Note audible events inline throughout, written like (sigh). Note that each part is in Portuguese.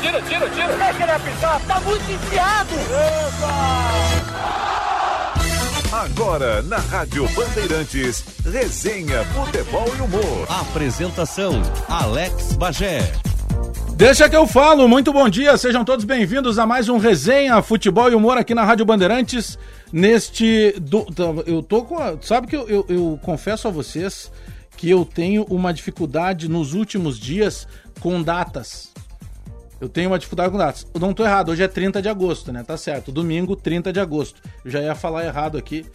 tira, tira, tira. Deixa ele apitar, tá muito enfiado. Agora, na Rádio Bandeirantes, resenha, futebol e humor. Apresentação, Alex Bagé. Deixa que eu falo, muito bom dia, sejam todos bem-vindos a mais um Resenha Futebol e Humor aqui na Rádio Bandeirantes. Neste. Do, eu tô com. A, sabe que eu, eu, eu confesso a vocês que eu tenho uma dificuldade nos últimos dias com datas. Eu tenho uma dificuldade com datas. Eu não tô errado, hoje é 30 de agosto, né? Tá certo. Domingo, 30 de agosto. Eu já ia falar errado aqui.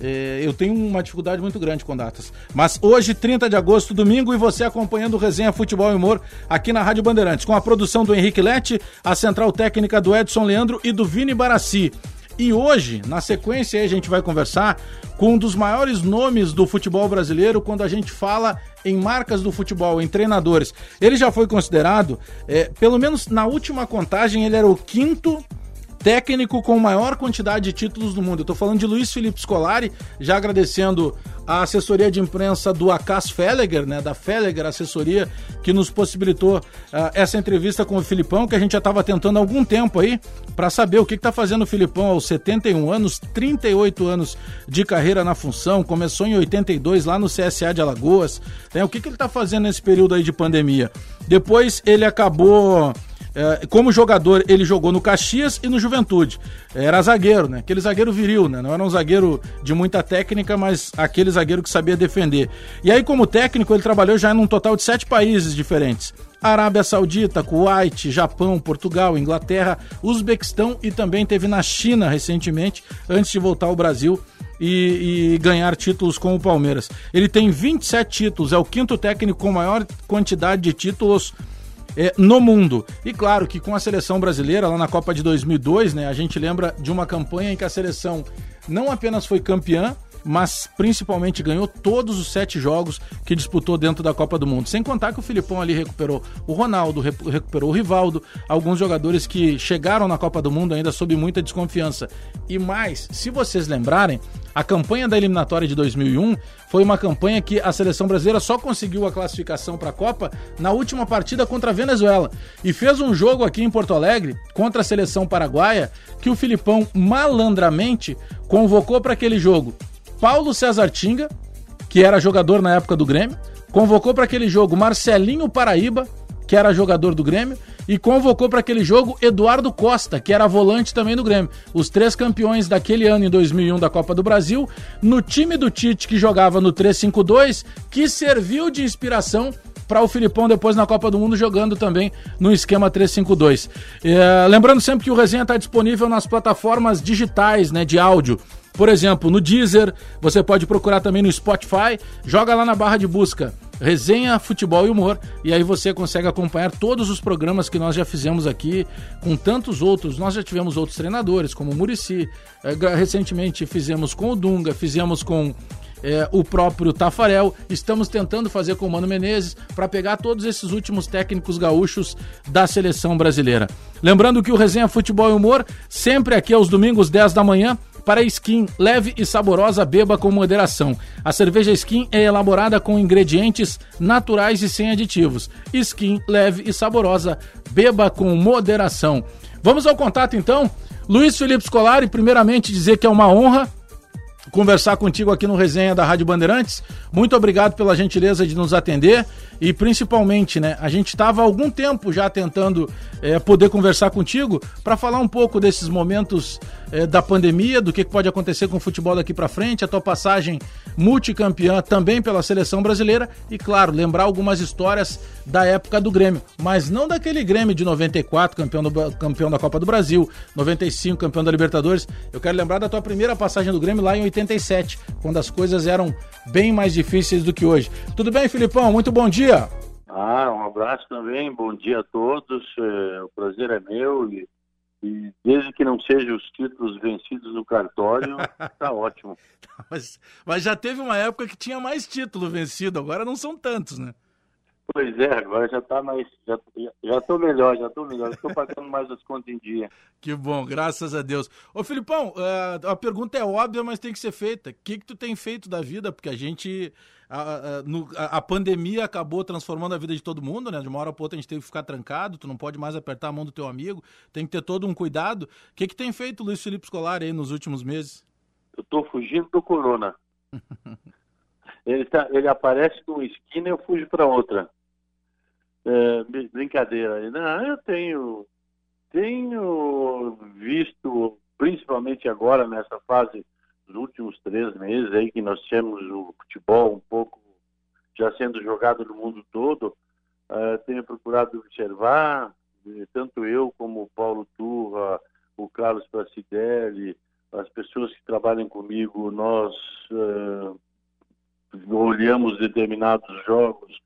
É, eu tenho uma dificuldade muito grande com datas. Mas hoje, 30 de agosto, domingo, e você acompanhando o Resenha Futebol e Humor aqui na Rádio Bandeirantes, com a produção do Henrique Lete, a central técnica do Edson Leandro e do Vini Barassi. E hoje, na sequência, a gente vai conversar com um dos maiores nomes do futebol brasileiro quando a gente fala em marcas do futebol, em treinadores. Ele já foi considerado, é, pelo menos na última contagem, ele era o quinto técnico com maior quantidade de títulos do mundo. Eu tô falando de Luiz Felipe Scolari, já agradecendo a assessoria de imprensa do Acas Felleger, né, da Felleger Assessoria, que nos possibilitou uh, essa entrevista com o Filipão, que a gente já estava tentando há algum tempo aí, para saber o que está fazendo o Filipão aos 71 anos, 38 anos de carreira na função, começou em 82 lá no CSA de Alagoas, né, o que, que ele está fazendo nesse período aí de pandemia. Depois ele acabou como jogador, ele jogou no Caxias e no Juventude. Era zagueiro, né? Aquele zagueiro viril, né? Não era um zagueiro de muita técnica, mas aquele zagueiro que sabia defender. E aí, como técnico, ele trabalhou já num total de sete países diferentes. Arábia Saudita, Kuwait, Japão, Portugal, Inglaterra, Uzbequistão e também teve na China recentemente, antes de voltar ao Brasil e, e, ganhar títulos com o Palmeiras. Ele tem 27 títulos, é o quinto técnico com maior quantidade de títulos é, no mundo. E claro que com a seleção brasileira, lá na Copa de 2002, né, a gente lembra de uma campanha em que a seleção não apenas foi campeã, mas principalmente ganhou todos os sete jogos que disputou dentro da Copa do Mundo. Sem contar que o Filipão ali recuperou o Ronaldo, recuperou o Rivaldo, alguns jogadores que chegaram na Copa do Mundo ainda sob muita desconfiança. E mais, se vocês lembrarem, a campanha da eliminatória de 2001 foi uma campanha que a seleção brasileira só conseguiu a classificação para a Copa na última partida contra a Venezuela e fez um jogo aqui em Porto Alegre contra a seleção paraguaia que o Filipão malandramente convocou para aquele jogo Paulo César Tinga, que era jogador na época do Grêmio, convocou para aquele jogo Marcelinho Paraíba, que era jogador do Grêmio, e convocou para aquele jogo Eduardo Costa, que era volante também do Grêmio. Os três campeões daquele ano, em 2001, da Copa do Brasil, no time do Tite, que jogava no 3-5-2, que serviu de inspiração para o Filipão depois na Copa do Mundo jogando também no esquema 3-5-2. É, lembrando sempre que o Resenha está disponível nas plataformas digitais né, de áudio. Por exemplo, no Deezer, você pode procurar também no Spotify, joga lá na barra de busca Resenha, Futebol e Humor, e aí você consegue acompanhar todos os programas que nós já fizemos aqui, com tantos outros. Nós já tivemos outros treinadores, como o Murici, é, recentemente fizemos com o Dunga, fizemos com é, o próprio Tafarel. Estamos tentando fazer com o Mano Menezes para pegar todos esses últimos técnicos gaúchos da seleção brasileira. Lembrando que o Resenha Futebol e Humor, sempre aqui aos domingos, 10 da manhã, para skin leve e saborosa, beba com moderação. A cerveja Skin é elaborada com ingredientes naturais e sem aditivos. Skin leve e saborosa, beba com moderação. Vamos ao contato então. Luiz Felipe Scolari, primeiramente dizer que é uma honra conversar contigo aqui no Resenha da Rádio Bandeirantes. Muito obrigado pela gentileza de nos atender e principalmente, né, a gente estava há algum tempo já tentando é, poder conversar contigo para falar um pouco desses momentos é, da pandemia, do que, pode acontecer com o futebol daqui para frente, a tua passagem multicampeã também pela seleção brasileira e, claro, lembrar algumas histórias da época do Grêmio, mas não daquele Grêmio de 94, campeão, do, campeão da Copa do Brasil, 95, campeão da Libertadores. Eu quero lembrar da tua primeira passagem do Grêmio lá em 87, quando as coisas eram bem mais difíceis do que hoje. Tudo bem, Filipão? Muito bom dia. Ah, um abraço também, bom dia a todos. É, o prazer é meu e, e desde que não sejam os títulos vencidos no cartório, (laughs) tá ótimo. Mas, mas já teve uma época que tinha mais título vencido, agora não são tantos, né? Pois é, agora já tá mais. Já, já tô melhor, já tô melhor. Estou pagando mais as contas em dia. Que bom, graças a Deus. Ô Filipão, uh, a pergunta é óbvia, mas tem que ser feita. O que, que tu tem feito da vida? Porque a gente a, a, no, a, a, pandemia acabou transformando a vida de todo mundo, né? De uma hora para outra a gente teve que ficar trancado, tu não pode mais apertar a mão do teu amigo, tem que ter todo um cuidado. O que, que tem feito o Luiz Felipe Scolari aí nos últimos meses? Eu estou fugindo do corona. (laughs) ele, tá, ele aparece numa esquina e eu fujo para outra. É, brincadeira. Não, eu tenho, tenho visto, principalmente agora nessa fase dos últimos três meses aí que nós temos o futebol um pouco já sendo jogado no mundo todo, uh, tenho procurado observar, tanto eu como o Paulo Turra, o Carlos Placidelli, as pessoas que trabalham comigo, nós uh, olhamos determinados jogos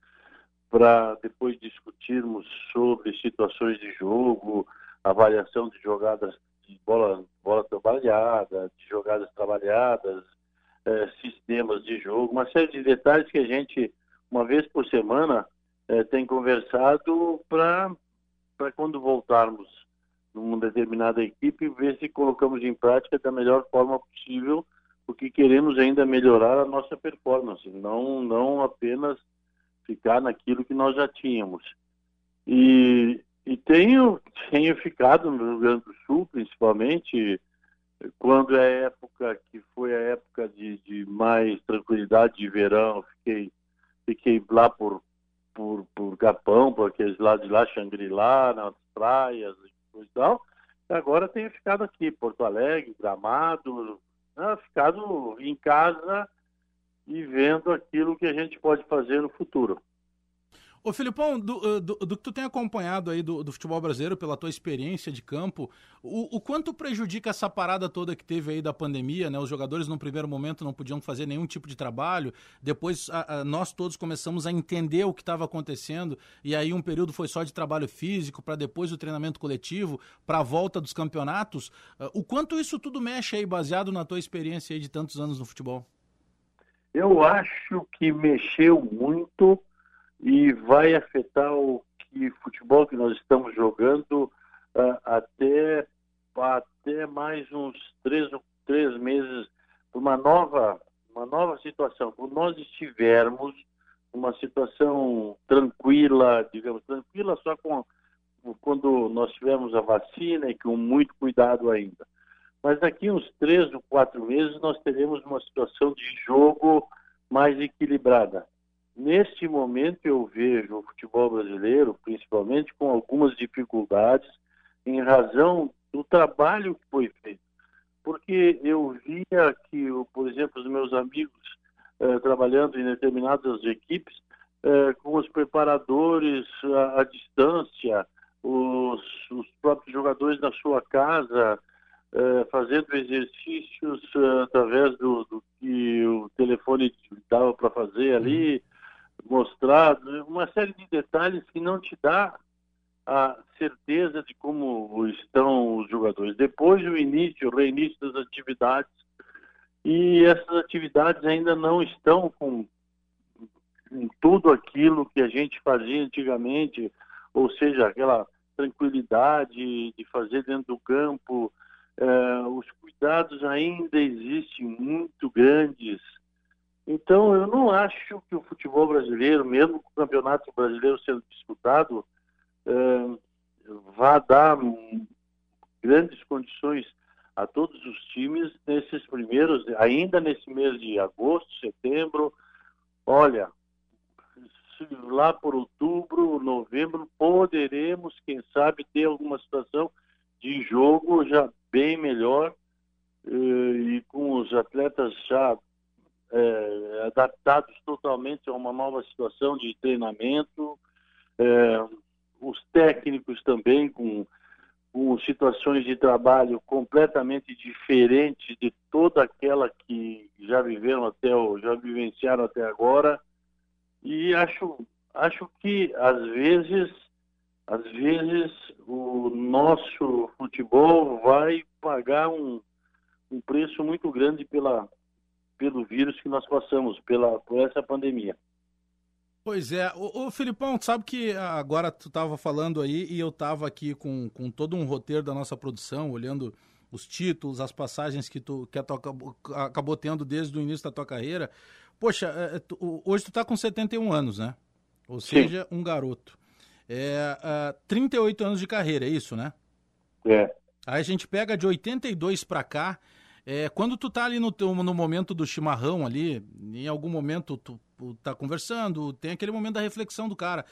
para depois discutirmos sobre situações de jogo, avaliação de jogadas de bola, bola trabalhada, de jogadas trabalhadas, é, sistemas de jogo, uma série de detalhes que a gente, uma vez por semana, é, tem conversado para quando voltarmos numa determinada equipe, ver se colocamos em prática da melhor forma possível, porque queremos ainda melhorar a nossa performance, não, não apenas ficar naquilo que nós já tínhamos. E, e tenho, tenho ficado no Rio Grande do Sul, principalmente, quando é época que foi a época de, de mais tranquilidade de verão, fiquei, fiquei lá por, por, por Capão, por aqueles lados de lá, Xangri-Lá, nas praias e tal. Agora tenho ficado aqui, Porto Alegre, Gramado, né, ficado em casa e vendo aquilo que a gente pode fazer no futuro. Ô Filipão, do, eh, do, do, que tu tem acompanhado aí do, do, futebol brasileiro, pela tua experiência de campo, o, o, quanto prejudica essa parada toda que teve aí da pandemia, né? Os jogadores no primeiro momento não podiam fazer nenhum tipo de trabalho, depois a, a, nós todos começamos a entender o que estava acontecendo, e aí um período foi só de trabalho físico, para depois o treinamento coletivo, para a volta dos campeonatos. Uh, o quanto isso tudo mexe aí, baseado na tua experiência aí de tantos anos no futebol? Eu acho que mexeu muito e vai afetar o que futebol que nós estamos jogando uh, até até mais uns três três meses uma nova uma nova situação. Quando nós estivermos uma situação tranquila digamos tranquila só com quando nós tivermos a vacina e com muito cuidado ainda. Mas daqui uns três ou quatro meses nós teremos uma situação de jogo mais equilibrada Neste momento eu vejo o futebol brasileiro, principalmente, com algumas dificuldades em razão do trabalho que foi feito. Porque eu via que, por exemplo, os meus amigos eh, trabalhando em determinadas equipes, eh, com os preparadores à, à distância, os, os, próprios jogadores na sua casa, eh, fazendo exercícios através do, do, que o telefone dava para fazer ali, mostrado, uma série de detalhes que não te dá a certeza de como estão os jogadores. Depois o início, o reinício das atividades, e essas atividades ainda não estão com, com tudo aquilo que a gente fazia antigamente, ou seja, aquela tranquilidade de fazer dentro do campo, eh, os cuidados ainda existem muito grandes, então, eu não acho que o futebol brasileiro, mesmo com o campeonato brasileiro sendo disputado, é, vá dar grandes condições a todos os times nesses primeiros, ainda nesse mês de agosto, setembro. Olha, lá por outubro, novembro, poderemos, quem sabe, ter alguma situação de jogo já bem melhor eh, e com os atletas já é, adaptados totalmente a uma nova situação de treinamento, é, os técnicos também com, com situações de trabalho completamente diferentes de toda aquela que já viveram até o, já vivenciaram até agora. E acho acho que às vezes às vezes o nosso futebol vai pagar um, um preço muito grande pela pelo vírus que nós passamos, pela, por essa pandemia. Pois é, o, o Filipão, sabe que agora tu estava falando aí e eu estava aqui com, com todo um roteiro da nossa produção, olhando os títulos, as passagens que tu, que tu acabou, acabou tendo desde o início da tua carreira. Poxa, é, tu, hoje tu tá com 71 anos, né? Ou seja, Sim. um garoto. É, uh, 38 anos de carreira, é isso, né? É. Aí a gente pega de 82 para cá. É, quando tu tá ali no, no momento do chimarrão ali, em algum momento tu, tu tá conversando, tem aquele momento da reflexão do cara.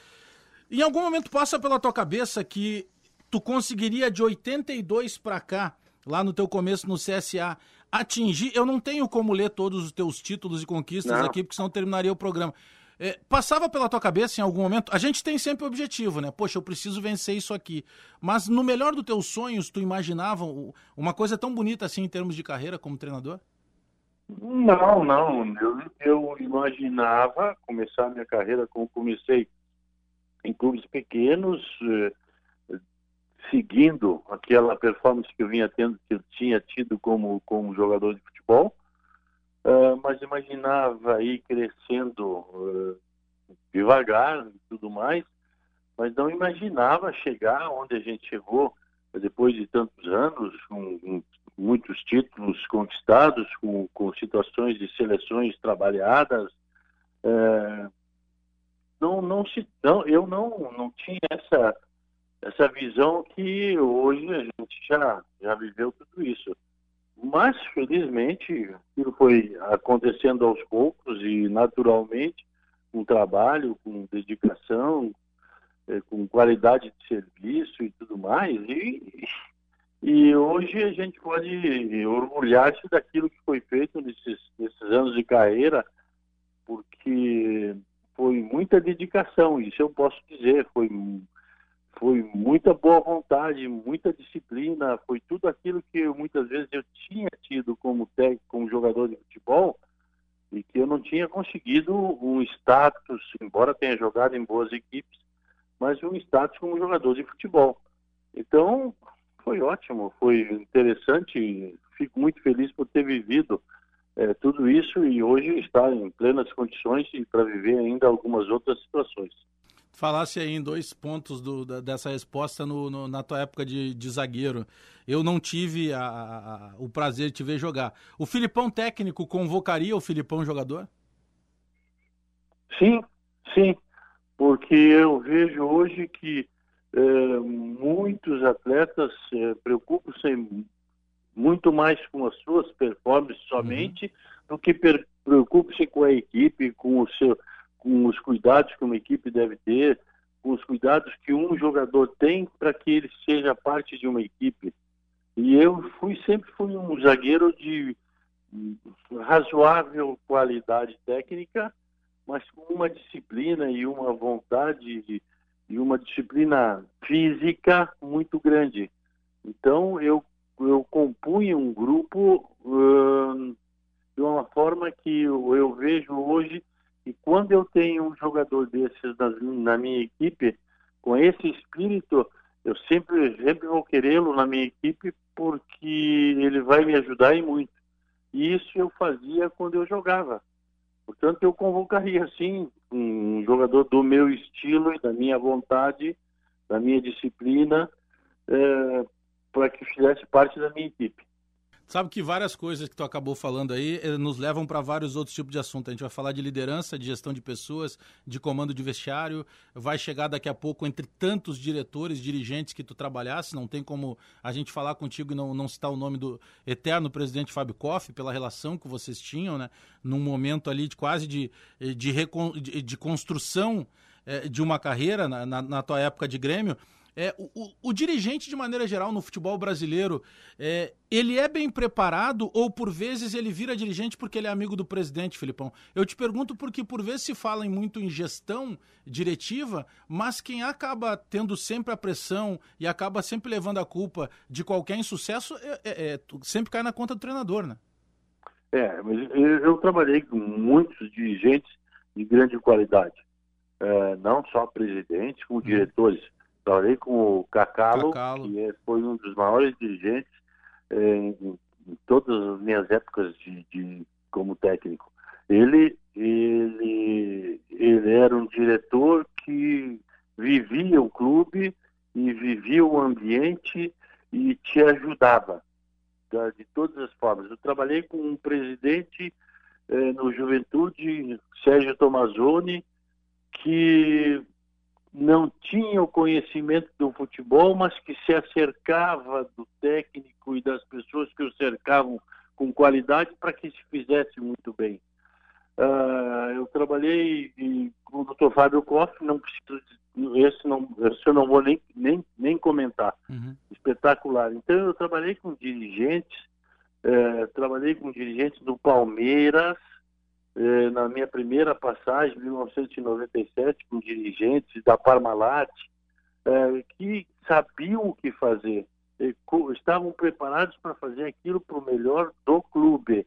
Em algum momento passa pela tua cabeça que tu conseguiria de 82 para cá, lá no teu começo no CSA, atingir. Eu não tenho como ler todos os teus títulos e conquistas não. aqui, porque senão terminaria o programa. É, passava pela tua cabeça em algum momento? A gente tem sempre o objetivo, né? Poxa, eu preciso vencer isso aqui. Mas no melhor dos teus sonhos, tu imaginava uma coisa tão bonita assim em termos de carreira como treinador? Não, não. Eu, eu imaginava começar minha carreira como comecei em clubes pequenos, eh, seguindo aquela performance que eu vinha tendo, que eu tinha tido como, como jogador de futebol, uh, mas imaginava ir crescendo uh, devagar e tudo mais, mas não imaginava chegar onde a gente chegou depois de tantos anos, com, com muitos títulos conquistados, com, com, situações de seleções trabalhadas. Uh, não, não se, não, eu não, não tinha essa, essa visão que hoje a gente já, já viveu tudo isso. Mas, felizmente, aquilo foi acontecendo aos poucos e naturalmente, com trabalho, com dedicação, é, com qualidade de serviço e tudo mais. E, e hoje a gente pode orgulhar-se daquilo que foi feito nesses, nesses anos de carreira, porque foi muita dedicação, isso eu posso dizer, foi, foi muita boa vontade, muita disciplina, foi tudo aquilo que eu, muitas vezes eu tinha tido como técnico, como jogador de futebol, e que eu não tinha conseguido um status, embora tenha jogado em boas equipes, mas um status como jogador de futebol. Então, foi ótimo, foi interessante, fico muito feliz por ter vivido é, tudo isso e hoje está em plenas condições para viver ainda algumas outras situações. Falasse aí em dois pontos do, da, dessa resposta no, no, na tua época de, de zagueiro. Eu não tive a, a, o prazer de te ver jogar. O Filipão técnico convocaria o Filipão jogador? Sim, sim. Porque eu vejo hoje que é, muitos atletas é, preocupam-se muito mais com as suas performances somente uhum. do que preocupe-se com a equipe, com, o seu, com os cuidados que uma equipe deve ter, com os cuidados que um jogador tem para que ele seja parte de uma equipe. E eu fui sempre fui um zagueiro de razoável qualidade técnica, mas com uma disciplina e uma vontade e uma disciplina física muito grande. Então eu eu compunha um grupo uh, de uma forma que eu, eu, vejo hoje que quando eu tenho um jogador desses na, na minha equipe, com esse espírito, eu sempre, sempre vou querê-lo na minha equipe porque ele vai me ajudar e muito. E isso eu fazia quando eu jogava. Portanto, eu convocaria, sim, um jogador do meu estilo e da minha vontade, da minha disciplina, é, para que fizesse parte da minha equipe. Sabe que várias coisas que tu acabou falando aí eh, nos levam para vários outros tipos de assuntos. A gente vai falar de liderança, de gestão de pessoas, de comando de vestiário. Vai chegar daqui a pouco entre tantos diretores, dirigentes que tu trabalhasse. Não tem como a gente falar contigo e não, não citar o nome do eterno presidente Fábio Koff, pela relação que vocês tinham, né? Num momento ali de quase de, de, de, de construção é, de uma carreira na, na, na tua época de Grêmio. É, o, o, o, dirigente, de maneira geral, no futebol brasileiro, é, ele é bem preparado ou, por vezes, ele vira dirigente porque ele é amigo do presidente, Filipão? Eu te pergunto porque, por vezes, se fala muito em gestão diretiva, mas quem acaba tendo sempre a pressão e acaba sempre levando a culpa de qualquer insucesso é, é, é sempre cai na conta do treinador, né? É, mas eu trabalhei com muitos dirigentes de grande qualidade. É, não só presidentes, como uhum. diretores Trabalhei com o Cacalo, Cacalo. que é, foi um dos maiores dirigentes é, em, em, todas as minhas épocas de, de, como técnico. Ele, ele, ele era um diretor que vivia o clube e vivia o ambiente e te ajudava da, de todas as formas. Eu trabalhei com um presidente eh, no Juventude juventude, Sérgio Tomazoni, que não tinha o conhecimento do futebol, mas que se acercava do técnico e das pessoas que o cercavam com qualidade para que se fizesse muito bem. Uh, eu trabalhei com o Dr. Fábio Koff, não preciso, esse, não, esse eu não vou nem, nem, nem comentar. Uhum. Espetacular. Então, eu trabalhei com dirigentes, uh, trabalhei com dirigentes do Palmeiras, uh, na minha primeira passagem, em 1997, com dirigentes da Parmalat, eh, que sabiam o que fazer, estavam preparados para fazer aquilo para o melhor do clube.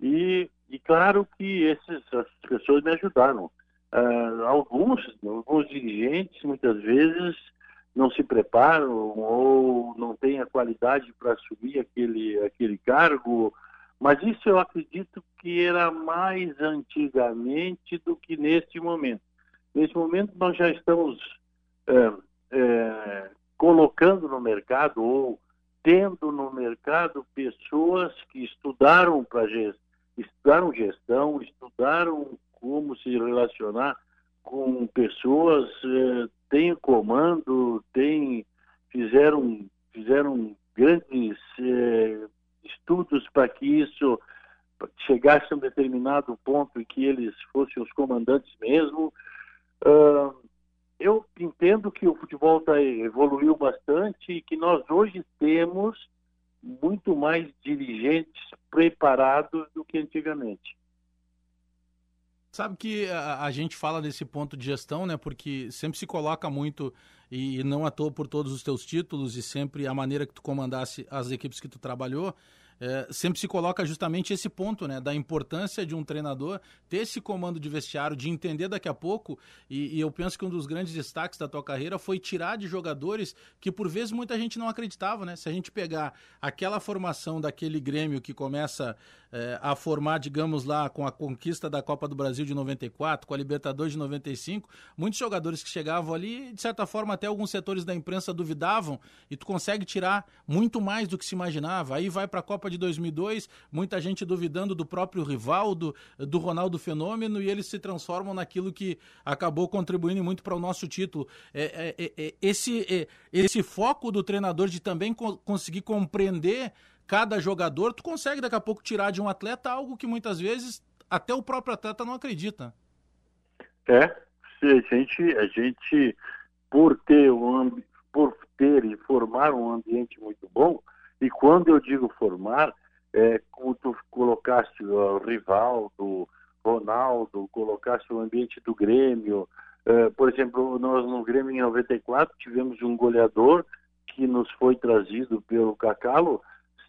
E e claro que essas pessoas me ajudaram. Uh, alguns, alguns dirigentes, muitas vezes, não se preparam ou não têm a qualidade para assumir aquele, aquele cargo, mas isso eu acredito que era mais antigamente do que neste momento. Neste momento, nós já estamos é, é, colocando no mercado ou tendo no mercado pessoas que estudaram para estudaram gestão, estudaram como se relacionar com pessoas, eh, têm comando, têm, fizeram, fizeram grandes eh, estudos para que isso chegasse a um determinado ponto em que eles fossem os comandantes mesmo. Uh, eu entendo que o futebol tá, evoluiu bastante e que nós hoje temos muito mais dirigentes preparados do que antigamente. Sabe que a, a, gente fala desse ponto de gestão, né? Porque sempre se coloca muito, e, e não à toa por todos os teus títulos e sempre a maneira que tu comandasse as equipes que tu trabalhou, é, sempre se coloca justamente esse ponto, né, da importância de um treinador ter esse comando de vestiário, de entender daqui a pouco, e, e, eu penso que um dos grandes destaques da tua carreira foi tirar de jogadores que por vezes muita gente não acreditava, né? Se a gente pegar aquela formação daquele Grêmio que começa é, a formar, digamos lá, com a conquista da Copa do Brasil de 94, com a Libertadores de 95, muitos jogadores que chegavam ali, de certa forma, até alguns setores da imprensa duvidavam, e tu consegue tirar muito mais do que se imaginava. Aí vai para a Copa de 2002, muita gente duvidando do próprio Rivaldo, do Ronaldo Fenômeno, e eles se transformam naquilo que acabou contribuindo muito para o nosso título. É, é, é, é esse, é, esse foco do treinador de também co conseguir compreender cada jogador, tu consegue daqui a pouco tirar de um atleta algo que muitas vezes até o próprio atleta não acredita. É, a gente, a gente por ter um por ter e formar um ambiente muito bom, e quando eu digo formar, é como tu colocaste o Rivaldo, Ronaldo, colocaste o ambiente do Grêmio. É, por exemplo, nós no Grêmio em 94 tivemos um goleador que nos foi trazido pelo Cacalo,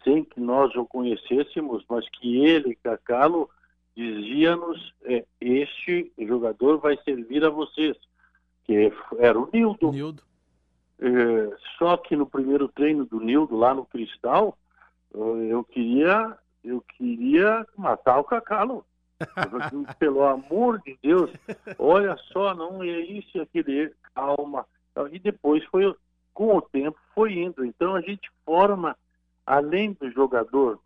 sem que nós o conhecêssemos, mas que ele, Cacalo, dizia-nos: é, este jogador vai servir a vocês, que era o Nildo. Nildo. É, só que no primeiro treino do Nildo, lá no Cristal, eu queria, eu queria matar o Cacalo. (laughs) Pelo amor de Deus, olha só, não é isso e aquele, calma. E depois foi, com o tempo, foi indo. Então a gente forma além do jogador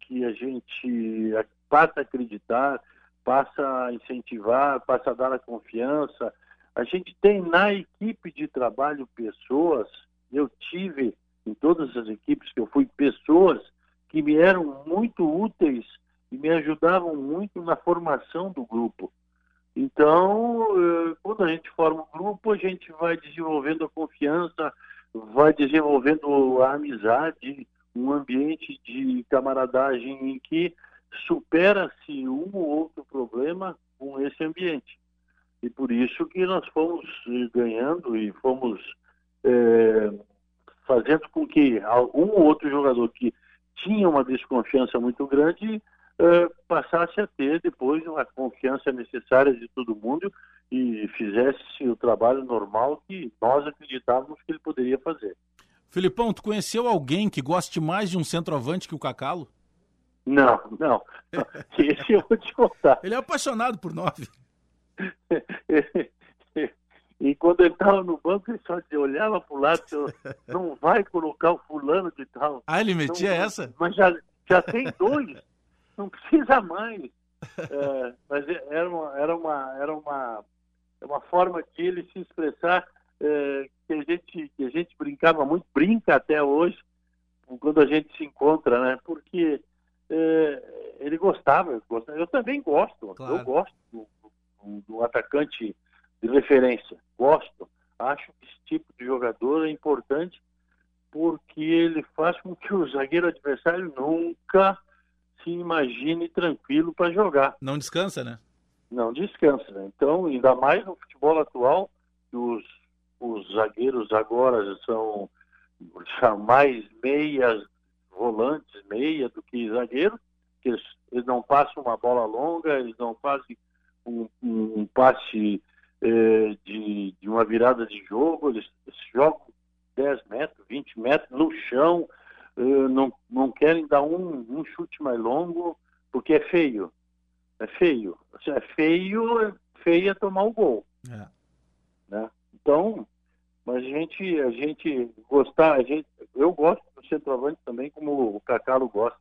que a gente passa a acreditar, passa a incentivar, passa a dar a confiança, a gente tem na equipe de trabalho pessoas, eu tive em todas as equipes que eu fui pessoas que me eram muito úteis e me ajudavam muito na formação do grupo. Então, eh, quando a gente forma um grupo, a gente vai desenvolvendo a confiança, vai desenvolvendo a amizade, um ambiente de camaradagem em que supera-se um ou outro problema com esse ambiente. E por isso que nós fomos eh, ganhando e fomos é, fazendo com que um ou outro jogador que tinha uma desconfiança muito grande é, passasse a ter depois uma confiança necessária de todo mundo e fizesse o trabalho normal que nós acreditávamos que ele poderia fazer. Filipão, tu conheceu alguém que goste mais de um centroavante que o Cacalo? Não, não. (laughs) Esse eu vou te contar. Ele é apaixonado por nove. (laughs) e quando ele estava no banco, ele só olhava para o lado, não vai colocar o fulano de tal. Ah, ele metia não, essa? Mas já, já tem dois, não precisa mais. é, mas era uma, era uma, era uma, uma forma de ele se expressar é, que, a gente, que a gente brincava muito, brinca até hoje, quando a gente se encontra, né? Porque é, ele gostava, gostava, eu também gosto, claro. eu gosto do, do, do atacante de referência, gosto. Acho que esse tipo de jogador é importante porque ele faz com que o zagueiro adversário nunca se imagine tranquilo para jogar. Não descansa, né? Não descansa. Né? Então, ainda mais no futebol atual, os, os zagueiros agora são, são mais meias, volantes, meia do que zagueiro, que eles, eles não passam uma bola longa, eles não fazem um, um, um passe eh, de, de uma virada de jogo, eles, eles jogam 10 metros, 20 metros no chão, uh, não, não querem dar um, um chute mais longo, porque é feio. É feio. Se é feio, é feio é tomar o gol. É. Né? Então, mas a gente, a gente gostar, a gente, eu gosto do centroavante também, como o Cacalo gosta.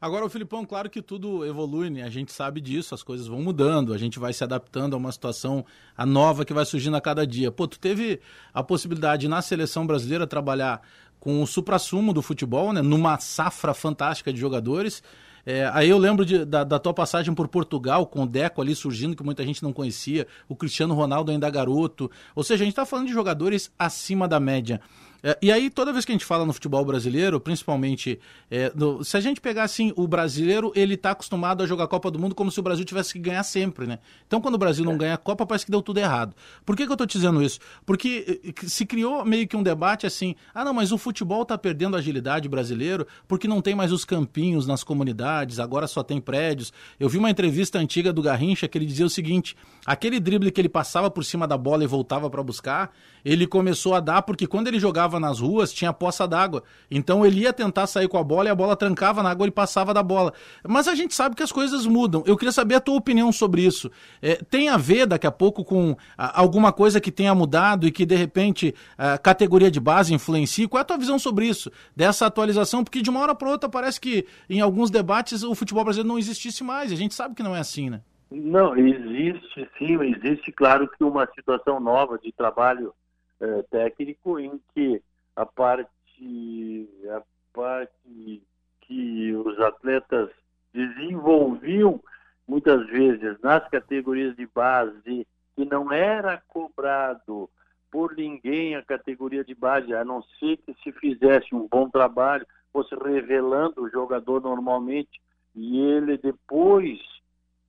Agora, o Filipão, claro que tudo evolui, né? A gente sabe disso, as coisas vão mudando, a gente vai se adaptando a uma situação a nova que vai surgindo a cada dia. Pô, tu teve a possibilidade na seleção brasileira trabalhar com o supra-sumo do futebol, né? Numa safra fantástica de jogadores. É, aí eu lembro de, da, da, tua passagem por Portugal, com o Deco ali surgindo, que muita gente não conhecia, o Cristiano Ronaldo ainda garoto. Ou seja, a gente está falando de jogadores acima da média. É, e aí, toda vez que a gente fala no futebol brasileiro, principalmente, é, no, se a gente pegar assim, o brasileiro, ele está acostumado a jogar a Copa do Mundo como se o Brasil tivesse que ganhar sempre, né? Então, quando o Brasil não ganha a Copa, parece que deu tudo errado. Por que, que eu estou dizendo isso? Porque eh, se criou meio que um debate assim, ah, não, mas o futebol está perdendo a agilidade brasileiro porque não tem mais os campinhos nas comunidades, agora só tem prédios. Eu vi uma entrevista antiga do Garrincha que ele dizia o seguinte, aquele drible que ele passava por cima da bola e voltava para buscar, ele começou a dar porque quando ele jogava nas ruas, tinha poça d'água. Então ele ia tentar sair com a bola e a bola trancava na água e passava da bola. Mas a gente sabe que as coisas mudam. Eu queria saber a tua opinião sobre isso. É, tem a ver daqui a pouco com a, alguma coisa que tenha mudado e que de repente a categoria de base influencia? Qual é a tua visão sobre isso? Dessa atualização? Porque de uma hora para outra parece que em alguns debates o futebol brasileiro não existisse mais. A gente sabe que não é assim, né? Não, existe sim, existe, claro que uma situação nova de trabalho é, técnico em que a parte, a parte que os atletas desenvolviam muitas vezes nas categorias de base que não era cobrado por ninguém a categoria de base, a não ser que se fizesse um bom trabalho, fosse revelando o jogador normalmente e ele depois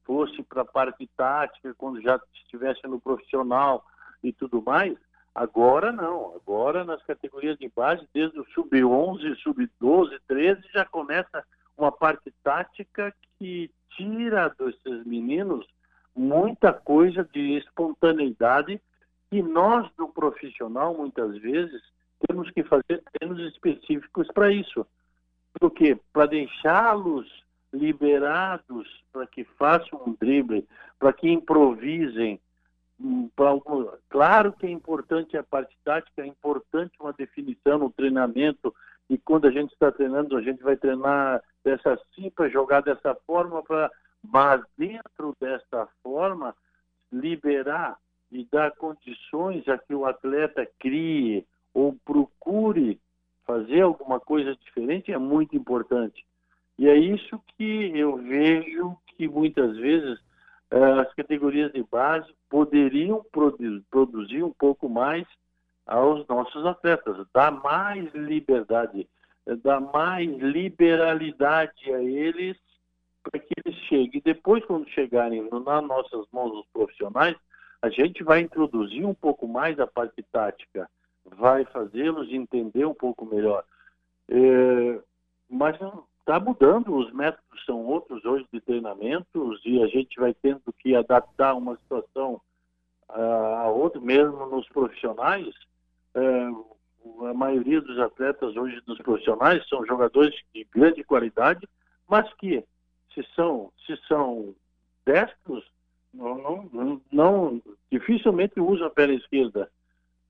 fosse para a parte tática, quando já estivesse no profissional e tudo mais, Agora não, agora nas categorias de base, desde o sub-11, sub-12, 13, já começa uma parte tática que tira desses meninos muita coisa de espontaneidade que nós do profissional muitas vezes temos que fazer treinos específicos para isso. Por quê? Para deixá-los liberados para que façam um drible, para que improvisem, Claro que é importante a parte tática, é importante uma definição no treinamento, e quando a gente está treinando, a gente vai treinar dessa assim para jogar dessa forma, pra, mas dentro dessa forma, liberar e dar condições a que o atleta crie ou procure fazer alguma coisa diferente é muito importante. E é isso que eu vejo que muitas vezes as categorias de base poderiam produ produzir um pouco mais aos nossos atletas, dar mais liberdade, eh, dar mais liberalidade a eles para que eles cheguem. Depois, quando chegarem nas nossas mãos os profissionais, a gente vai introduzir um pouco mais a parte tática, vai fazê-los entender um pouco melhor. É, mas está mudando, os métodos são outros hoje de treinamentos e a gente vai tendo que adaptar uma situação uh, a outra, mesmo nos profissionais. Uh, a maioria dos atletas hoje nos profissionais são jogadores de grande qualidade, mas que se são, se são destros, não, não, não dificilmente usam a perna esquerda.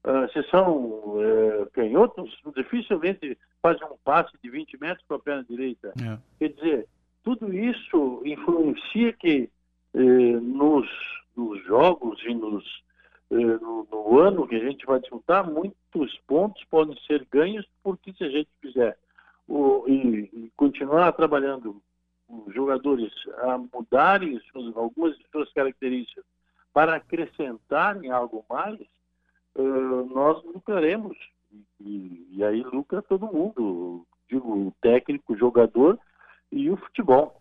Uh, se são uh, canhotos, dificilmente fazem um passe de 20 metros com a perna direita. É. Quer dizer, tudo isso influencia que eh, nos, nos, jogos e nos, eh, no, no, ano que a gente vai disputar, muitos pontos podem ser ganhos, porque se a gente fizer o, e, e, continuar trabalhando os jogadores a mudarem suas, algumas de suas características para acrescentarem algo mais, uh, nós lucraremos. E, e, aí lucra todo mundo, digo, o técnico, o jogador e o futebol.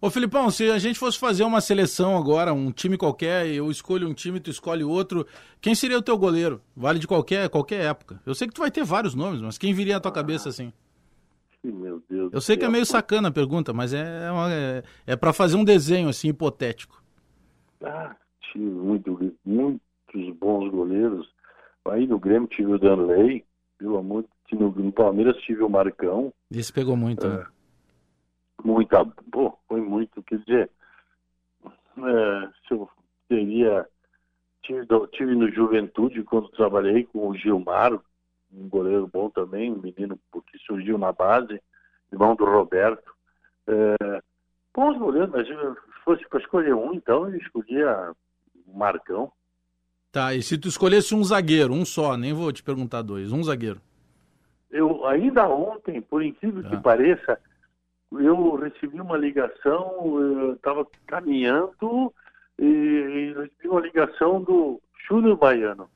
Ô Filipão, se a gente fosse fazer uma seleção agora, um time qualquer, eu escolho um time, tu escolhe outro, quem seria o teu goleiro? Vale de qualquer, qualquer época. Eu sei que tu vai ter vários nomes, mas quem viria à tua cabeça assim? Meu Deus eu sei que é meio sacana a pergunta, mas é, uma, é, é para fazer um desenho assim hipotético. Ah, tive muito, muitos bons goleiros. Aí no Grêmio tive o Danley, pelo amor, no, no Palmeiras tive o Marcão. Esse pegou muito, é, né? Muita, pô, foi muito, quer dizer, é, se eu teria, tive, tive no Juventude quando trabalhei com o Gilmar, um goleiro bom também, um menino que surgiu na base, irmão do Roberto. É, bons goleiros, mas se fosse para escolher um, então eu escolhia o Marcão. Tá, e se tu escolhesse um zagueiro, um só, nem vou te perguntar dois, um zagueiro. Eu ainda ontem, por incrível que tá. pareça, eu recebi uma ligação, eu estava caminhando e, e, recebi uma ligação do Júnior Baiano.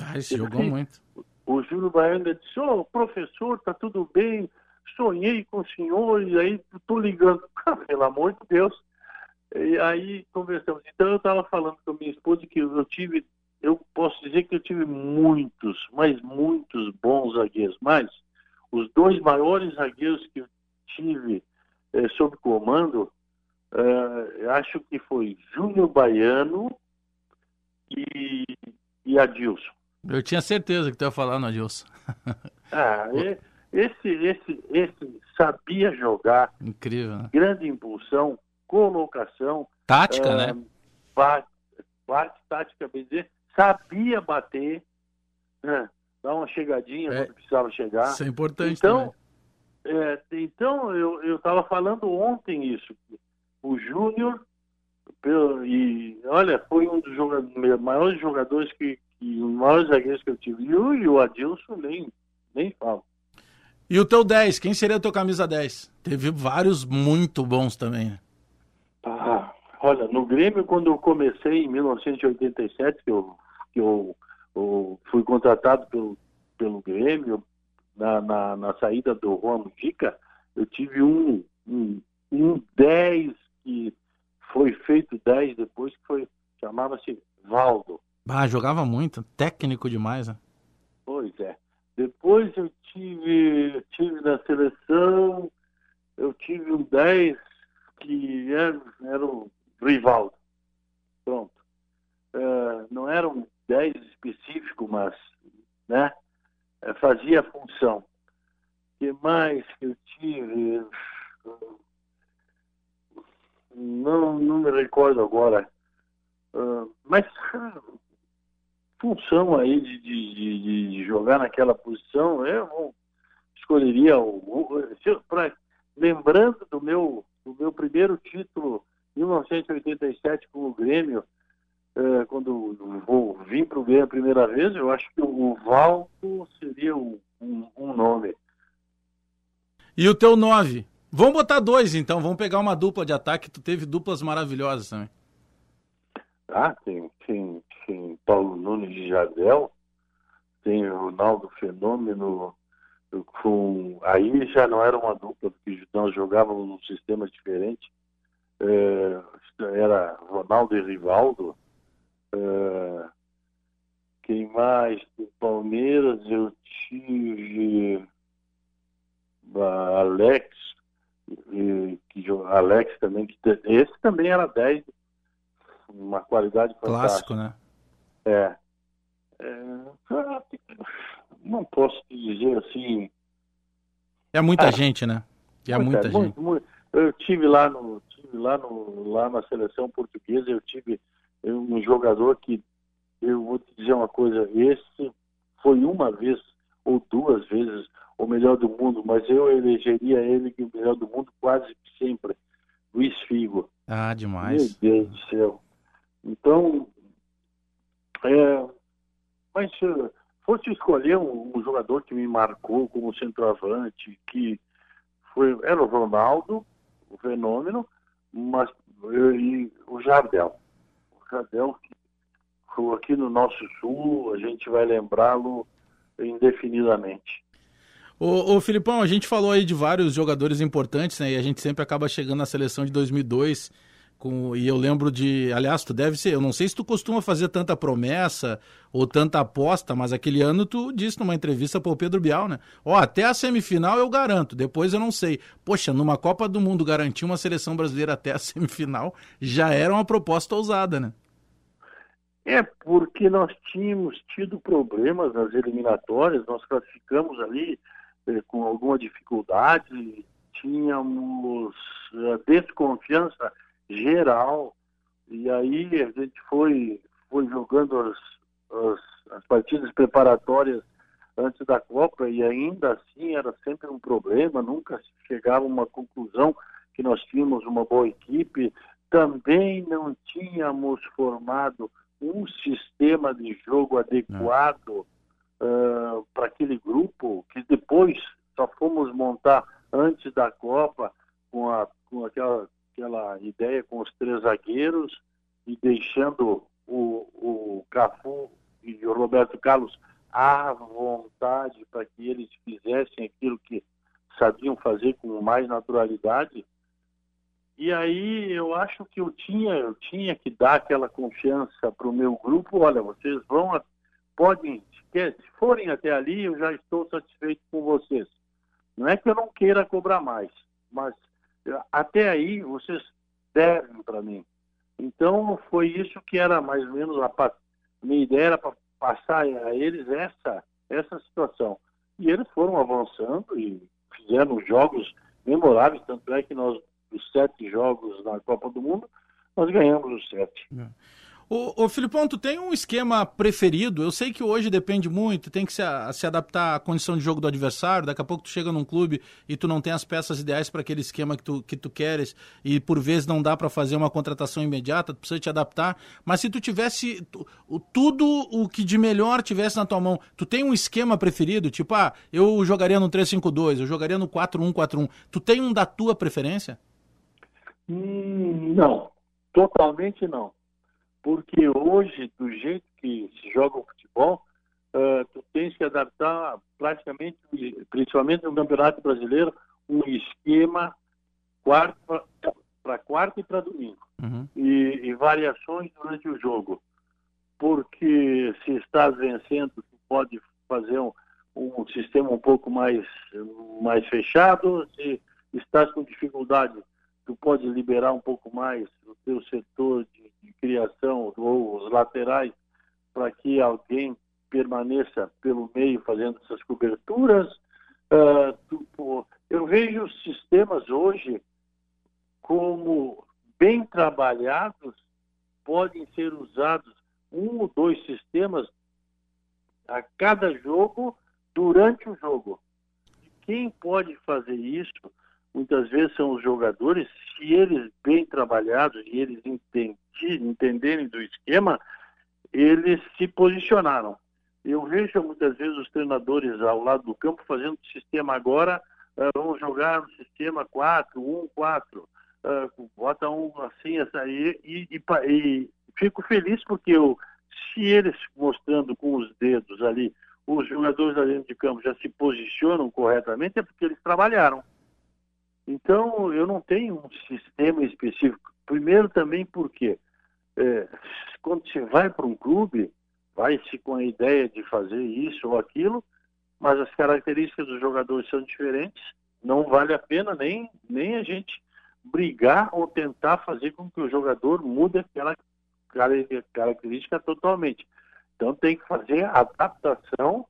Ah, esse jogou muito. O Júlio Baiano disse, ô oh, professor, tá tudo bem, sonhei com o senhor e aí estou ligando. (laughs) Ah, pelo amor de Deus. E aí conversamos. Então eu estava falando com a minha esposa que eu tive, eu posso dizer que eu tive muitos, mas muitos bons zagueiros. Mas os dois maiores zagueiros que eu tive é, sob comando, é, acho que foi Júnior Baiano e, e Adilson. Eu tinha certeza que tu ia falar no Adilson. (laughs) ah, esse, esse, esse sabia jogar. Incrível, né? Grande impulsão, colocação. Tática, né? Bate, bate, tática, bem dizer. Sabia bater, né? dar uma chegadinha é, quando precisava chegar. Isso é importante então, é, então, eu estava falando ontem isso. O Júnior, e olha, foi um dos jogadores, maiores jogadores que, e os maiores zagueiros que eu tive. E o, e o Adilson nem, nem falo. E o teu 10, quem seria o teu camisa 10? Teve vários muito bons também. Né? Ah, olha, no Grêmio, quando eu comecei em 1987, que eu, que eu, eu fui contratado pelo, pelo Grêmio, na, na, na saída do Juan Mujica, eu tive um, um, um 10 que foi feito 10 depois, que foi chamava-se Valdo. Ah, jogava muito, técnico demais, né? Pois é. Depois eu tive, tive na seleção, eu tive um 10 que era, era o Rivaldo. Pronto. Uh, não era um 10 específico, mas né, é, fazia a função. O que mais que eu tive? Não, não me recordo agora. Uh, mas função aí de, de, de, jogar naquela posição, eu escolheria o, o pra, lembrando do meu, do meu primeiro título em 1987 com o Grêmio, é, quando vou vim para o Grêmio a primeira vez, eu acho que o Valdo seria um, um, um nome. E o teu 9? Vamos botar dois então, vamos pegar uma dupla de ataque, tu teve duplas maravilhosas também. Ah, tem, tem, tem Paulo Nunes de Jardel, tem Ronaldo Fenômeno, com, aí já não era uma dupla, porque nós jogávamos num sistema diferente. É, era Ronaldo e Rivaldo. É, quem mais? Do Palmeiras eu tive Alex, que Alex também, que, esse também era 10 uma qualidade fantástica. Clássico, né? É. é não posso dizer assim. É muita ah, gente, né? É muita, muita gente. Muito, muito. Eu tive lá no, tive lá no, lá na seleção portuguesa, eu tive um jogador que eu vou te dizer uma coisa, esse foi uma vez ou duas vezes o melhor do mundo, mas eu elegeria ele o melhor do mundo quase sempre. Luiz Figo. Ah, demais. Meu Deus do céu. Então, é, mas se fosse escolher um, um, jogador que me marcou como centroavante, que foi, era o Ronaldo, o fenômeno, mas e o Jardel. O Jardel que foi aqui no nosso sul, a gente vai lembrá-lo indefinidamente. Ô, ô, Filipão, a gente falou aí de vários jogadores importantes, né? E a gente sempre acaba chegando na seleção de 2002 com, e eu lembro de, aliás, tu deve ser, eu não sei se tu costuma fazer tanta promessa ou tanta aposta, mas aquele ano tu disse numa entrevista para o Pedro Bial, né? Ó, até a semifinal eu garanto, depois eu não sei. Poxa, numa Copa do Mundo garantir uma seleção brasileira até a semifinal já era uma proposta ousada, né? É porque nós tínhamos tido problemas nas eliminatórias, nós classificamos ali eh, com alguma dificuldade, tínhamos eh, desconfiança geral. E aí a gente foi, foi jogando as, as, as partidas preparatórias antes da Copa e ainda assim era sempre um problema, nunca chegava a uma conclusão que nós tínhamos uma boa equipe. Também não tínhamos formado um sistema de jogo adequado uh, para aquele grupo, que depois só fomos montar antes da Copa com, a, com aquela aquela ideia com os três zagueiros e deixando o, o Cafu e o Roberto Carlos à vontade para que eles fizessem aquilo que sabiam fazer com mais naturalidade. E aí eu acho que eu tinha, eu tinha que dar aquela confiança para o meu grupo, olha, vocês vão, podem, se forem até ali, eu já estou satisfeito com vocês. Não é que eu não queira cobrar mais, mas até aí vocês devem para mim. Então foi isso que era mais ou menos a minha ideia era para passar a eles essa essa situação. E eles foram avançando e fizeram jogos memoráveis, tanto é que nós os sete jogos na Copa do Mundo nós ganhamos os sete. É. Ô, ô Filipão, tu tem um esquema preferido? Eu sei que hoje depende muito, tem que se, se adaptar à condição de jogo do adversário. Daqui a pouco tu chega num clube e tu não tem as peças ideais para aquele esquema que tu, que tu queres e por vezes não dá para fazer uma contratação imediata, tu precisa te adaptar. Mas se tu tivesse tu, tudo o que de melhor tivesse na tua mão, tu tem um esquema preferido? Tipo, ah, eu jogaria no 3-5-2, eu jogaria no 4-1-4-1. Tu tem um da tua preferência? Hum, não, totalmente não porque hoje, do jeito que se joga o futebol, uh, tu tens que adaptar praticamente, principalmente no Campeonato Brasileiro, um esquema para quarta e para domingo. Uhum. E, e, variações durante o jogo. Porque se estás vencendo, tu pode fazer um, um sistema um pouco mais, mais fechado. Se estás com dificuldade, tu pode liberar um pouco mais o teu setor de de criação ou os laterais para que alguém permaneça pelo meio fazendo essas coberturas. Uh, tu, eu vejo os sistemas hoje como bem trabalhados, podem ser usados um ou dois sistemas a cada jogo durante o jogo. Quem pode fazer isso muitas vezes são os jogadores, se eles bem trabalhados e eles entenderem do esquema, eles se posicionaram. Eu vejo muitas vezes os treinadores ao lado do campo fazendo o sistema agora, uh, vamos jogar no sistema 4, 1, 4, uh, bota um assim, essa aí, e, e, e fico feliz porque eu, se eles mostrando com os dedos ali, os jogadores ali dentro de campo já se posicionam corretamente, é porque eles trabalharam. Então, eu não tenho um sistema específico. Primeiro também porque é, quando você vai para um clube, vai-se com a ideia de fazer isso ou aquilo, mas as características dos jogadores são diferentes, não vale a pena nem, nem a gente brigar ou tentar fazer com que o jogador mude aquela característica totalmente. Então tem que fazer adaptação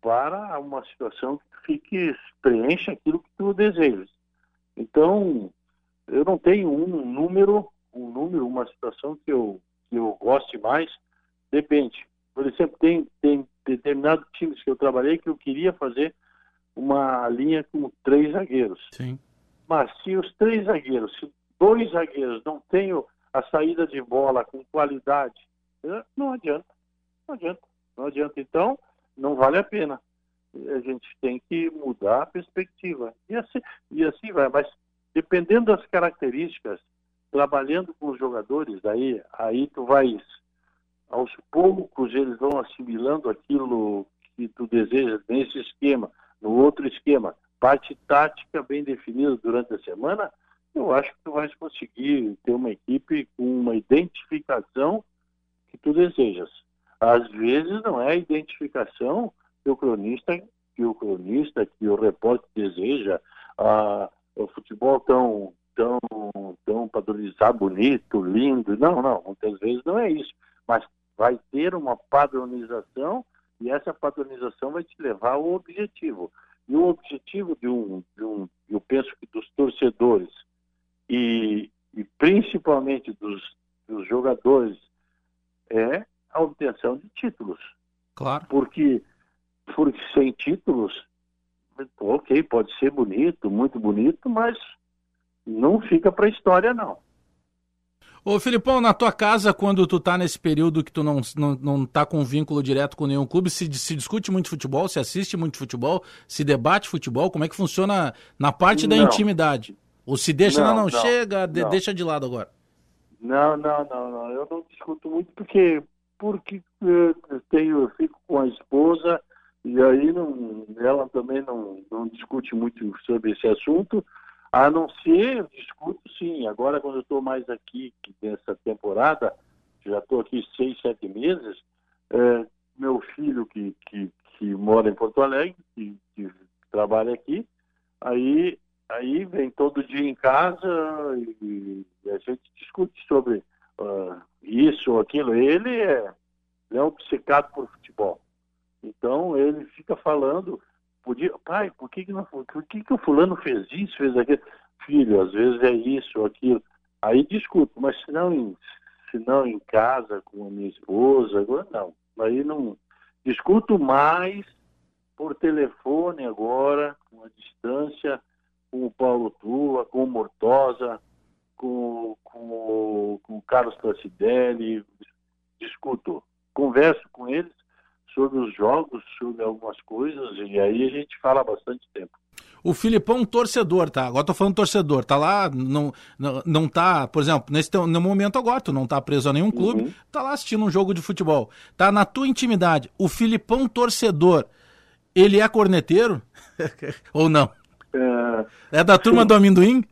para uma situação que preencha aquilo que tu desejas. Então, eu não tenho um número, um número, uma situação que eu, que eu goste mais. Depende. Por exemplo, tem, tem determinados times que eu trabalhei que eu queria fazer uma linha com três zagueiros. Sim. Mas se os três zagueiros, se dois zagueiros, não tenho a saída de bola com qualidade, eh, não adianta. Não adianta. Não adianta. Então, não vale a pena. A gente tem que mudar a perspectiva. E assim, e assim vai. Mas dependendo das características, trabalhando com os jogadores, aí, aí tu vais, aos poucos, eles vão assimilando aquilo que tu deseja nesse esquema, no outro esquema, parte tática bem definida durante a semana, eu acho que tu vais conseguir ter uma equipe com uma identificação que tu desejas. Às vezes não é a identificação que o cronista, que o cronista, que o repórter deseja, ah, o futebol tão tão tão padronizado, bonito, lindo. Não, não, muitas vezes não é isso. Mas vai ter uma padronização e essa padronização vai te levar ao objetivo. E o objetivo de um, de um eu penso que dos torcedores e, e principalmente dos, dos jogadores é a obtenção de títulos. Claro. Porque, porque sem títulos, ok, pode ser bonito, muito bonito, mas não fica para a história, não. Ô Filipão, na tua casa, quando tu tá nesse período que tu não, não, não tá com vínculo direto com nenhum clube, se, se discute muito futebol, se assiste muito futebol, se debate futebol, como é que funciona na parte da intimidade? Ou se deixa, não, não, não chega, de, deixa de lado agora. Não, não, não, não, eu não discuto muito porque, porque eu tenho, eu fico com a esposa e aí não, ela também não, não discute muito sobre esse assunto, a não ser, discuto sim, agora quando eu estou mais aqui nessa temporada, já estou aqui seis, sete meses, é, meu filho que, que, que mora em Porto Alegre, que, que trabalha aqui, aí, aí vem todo dia em casa e, e a gente discute sobre uh, isso ou aquilo. Ele é, ele é obcecado por futebol. Então ele fica falando Podia, pai, por que, que, não, por que, que o fulano fez isso, fez aquilo? Filho, às vezes é isso aquilo. Aí discuto, mas se não, em, se não em casa com a minha esposa, agora não. Aí não. Discuto mais por telefone agora, com a distância, com o Paulo Tua, com o Mortosa, com, com, com o Carlos Placidelli, discuto. Converso com eles sobre os jogos, sobre algumas coisas, e aí a gente fala há bastante tempo. O Filipão, torcedor, tá? Agora tô falando torcedor, tá lá, não, não, não tá, por exemplo, nesse teu, no momento agora, tu não tá preso a nenhum clube, uhum. tá lá assistindo um jogo de futebol. Tá na tua intimidade. O Filipão, torcedor, ele é corneteiro? (laughs) Ou não? É, é da turma sim. do amendoim?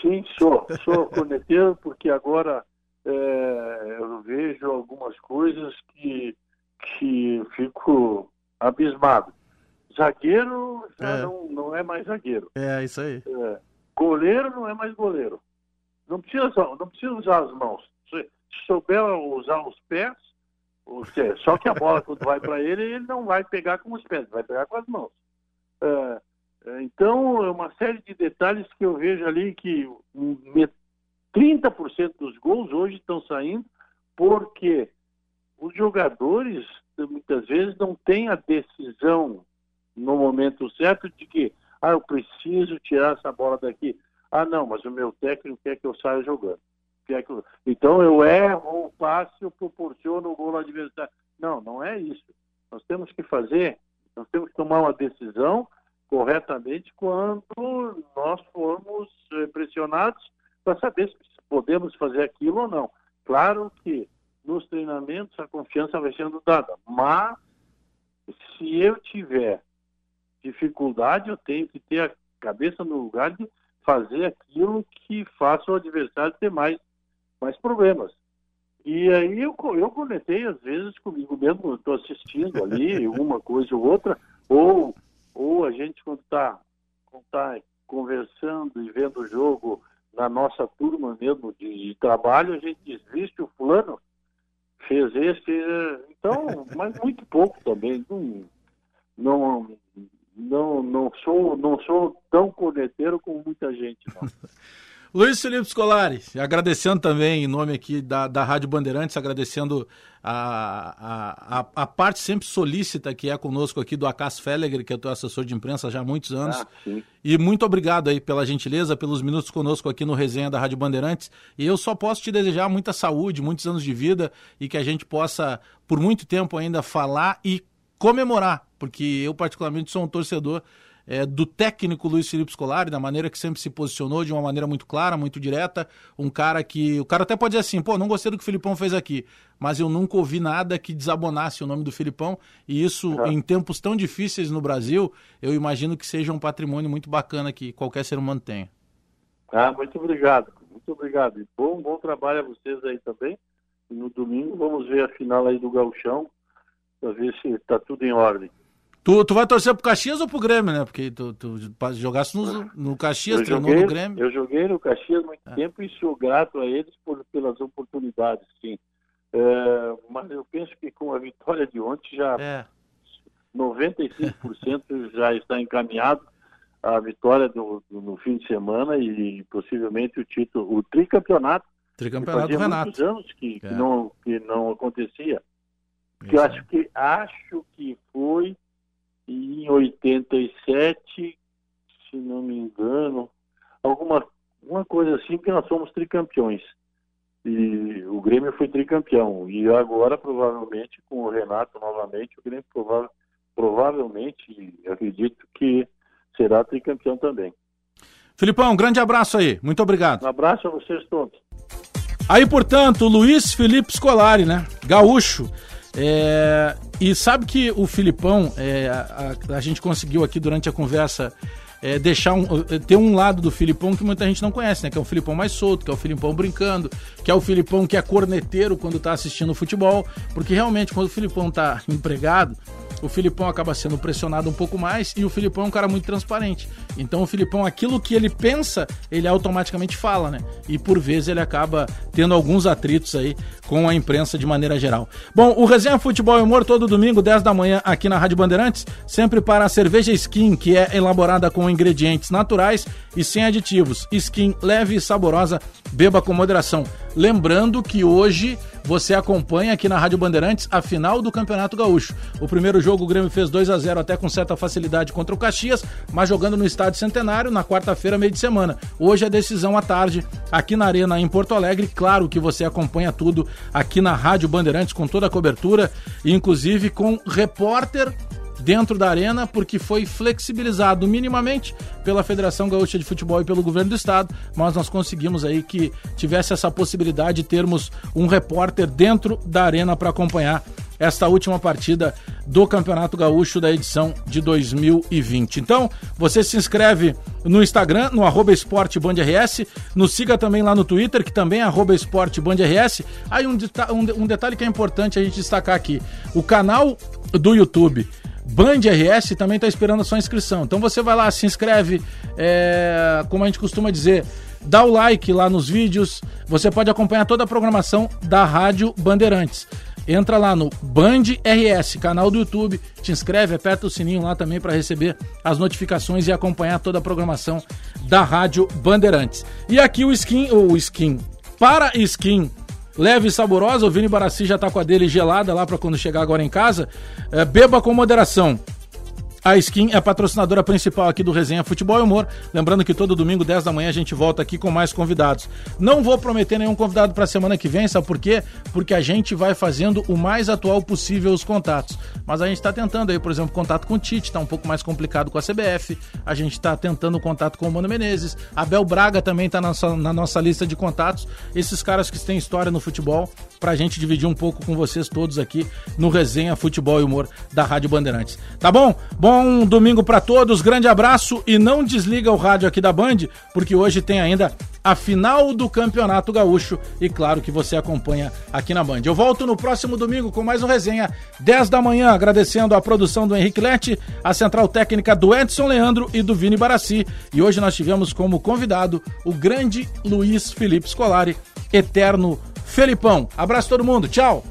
Sim, sou. Sou corneteiro porque agora é, eu vejo algumas coisas que que fico abismado. Zagueiro já é. Não, não é mais zagueiro. É, isso aí. É. Goleiro não é mais goleiro. Não precisa, não precisa usar as mãos. Se, souber usar os pés, só que a bola, quando vai para ele, ele não vai pegar com os pés, vai pegar com as mãos. É, é então, é uma série de detalhes que eu vejo ali que 30% dos gols hoje estão saindo porque os jogadores muitas vezes não têm a decisão no momento certo de que, ah, eu preciso tirar essa bola daqui. Ah, não, mas o meu técnico quer que eu saia jogando. Quer que eu... Então eu erro o passe, eu proporciono o gol ao adversário. Não, não é isso. Nós temos que fazer, nós temos que tomar uma decisão corretamente quando nós formos eh, pressionados para saber se podemos fazer aquilo ou não. Claro que nos treinamentos a confiança vai sendo dada. Mas se eu tiver dificuldade, eu tenho que ter a cabeça no lugar de fazer aquilo que faça o adversário ter mais, mais problemas. E aí eu, eu comentei às vezes comigo mesmo, estou assistindo ali (laughs) uma coisa ou outra, ou, ou a gente quando está tá conversando e vendo o jogo na nossa turma mesmo de, de trabalho, a gente diz, viste o fulano, fez esse, então, (laughs) mas muito pouco também. Não, não, não, não, sou, não sou tão corneteiro como muita gente. Não. (laughs) Luiz Felipe Scolari, agradecendo também em nome aqui da, da Rádio Bandeirantes, agradecendo a, a, a, parte sempre solícita que é conosco aqui do Acas Fellegre, que é teu assessor de imprensa já há muitos anos. Ah, e muito obrigado aí pela gentileza, pelos minutos conosco aqui no Resenha da Rádio Bandeirantes. E eu só posso te desejar muita saúde, muitos anos de vida e que a gente possa, por muito tempo ainda, falar e comemorar, porque eu particularmente sou um torcedor é, do técnico Luiz Felipe Scolari, da maneira que sempre se posicionou, de uma maneira muito clara, muito direta. Um cara que. O cara até pode dizer assim, pô, não gostei do que o Filipão fez aqui, mas eu nunca ouvi nada que desabonasse o nome do Filipão. E isso, em tempos tão difíceis no Brasil, eu imagino que seja um patrimônio muito bacana que qualquer ser humano tenha. Ah, muito obrigado, muito obrigado. E bom, bom trabalho a vocês aí também. no domingo vamos ver a final aí do Gauchão, para ver se está tudo em ordem. Tu, tu vai torcer pro Caxias ou pro Grêmio, né? Porque tu, tu jogasse no, no Caxias, eu treinou joguei, no Grêmio. Eu joguei no Caxias muito é. tempo e sou grato a eles por, pelas oportunidades, sim. É, mas eu penso que com a vitória de ontem já é. 95% (laughs) já está encaminhado a vitória do, do, no fim de semana e possivelmente o título, o tricampeonato. Tricampeonato do Renato. muitos anos que, que, é. não, que não acontecia. Que eu acho que acho que foi e em 87, se não me engano, alguma uma coisa assim que nós somos tricampeões. E o Grêmio foi tricampeão. E agora, provavelmente, com o Renato novamente, o Grêmio prova provavelmente, acredito que será tricampeão também. Filipão, um grande abraço aí. Muito obrigado. Um abraço a vocês todos. Aí, portanto, Luiz Felipe Scolari, né? Gaúcho. É, e sabe que o Filipão, é, a, a, gente conseguiu aqui durante a conversa é, deixar um, ter um lado do Filipão que muita gente não conhece, né? Que é o Filipão mais solto, que é o Filipão brincando, que é o Filipão que é corneteiro quando tá assistindo futebol, porque realmente quando o Filipão tá empregado, o Filipão acaba sendo pressionado um pouco mais e o Filipão é um cara muito transparente. Então o Filipão, aquilo que ele pensa, ele automaticamente fala, né? E por vezes ele acaba tendo alguns atritos aí com a imprensa de maneira geral. Bom, o Resenha Futebol e Humor todo domingo, 10 da manhã, aqui na Rádio Bandeirantes, sempre para a cerveja Skin, que é elaborada com ingredientes naturais e sem aditivos. Skin leve e saborosa, beba com moderação. Lembrando que hoje você acompanha aqui na Rádio Bandeirantes a final do Campeonato Gaúcho. O primeiro jogo o Grêmio fez 2 a 0 até com certa facilidade contra o Caxias, mas jogando no Estádio Centenário na quarta-feira, meio de semana. Hoje a decisão à tarde aqui na Arena em Porto Alegre. Claro que você acompanha tudo aqui na Rádio Bandeirantes com toda a cobertura, inclusive com repórter dentro da arena, porque foi flexibilizado minimamente pela Federação Gaúcha de Futebol e pelo governo do estado, mas nós conseguimos aí que tivesse essa possibilidade de termos um repórter dentro da arena para acompanhar esta última partida do Campeonato Gaúcho da edição de 2020. Então, você se inscreve no Instagram, no arroba esportebandrs, nos siga também lá no Twitter, que também é arroba esportebandrs. Aí um, um, um detalhe que é importante a gente destacar aqui, o canal do YouTube Band RS também está esperando a sua inscrição. Então você vai lá, se inscreve, é, como a gente costuma dizer, dá o like lá nos vídeos. Você pode acompanhar toda a programação da Rádio Bandeirantes. Entra lá no Band RS, canal do YouTube, te inscreve, aperta o sininho lá também para receber as notificações e acompanhar toda a programação da Rádio Bandeirantes. E aqui o skin, o skin para skin leve e saborosa. O Vini Barassi já tá com a dele gelada lá para quando chegar agora em casa. É, beba com moderação. A Skin é a patrocinadora principal aqui do Resenha Futebol e Humor. Lembrando que todo domingo, 10 da manhã, a gente volta aqui com mais convidados. Não vou prometer nenhum convidado para a semana que vem, sabe por quê? Porque a gente vai fazendo o mais atual possível os contatos. Mas a gente está tentando aí, por exemplo, contato com o Tite, está um pouco mais complicado com a CBF. A gente está tentando contato com o Mano Menezes. Abel Braga também está na na nossa lista de contatos. Esses caras que têm história no futebol, para a gente dividir um pouco com vocês todos aqui no Resenha Futebol e Humor da Rádio Bandeirantes. Tá bom? Bom Bom domingo para todos, grande abraço e não desliga o rádio aqui da Band, porque hoje tem ainda a final do Campeonato Gaúcho e claro que você acompanha aqui na Band. Eu volto no próximo domingo com mais um resenha, 10 da manhã, agradecendo a produção do Henrique Lete, a central técnica do Edson Leandro e do Vini Barassi. E hoje nós tivemos como convidado o grande Luiz Felipe Scolari, eterno Felipão. Abraço todo mundo, tchau!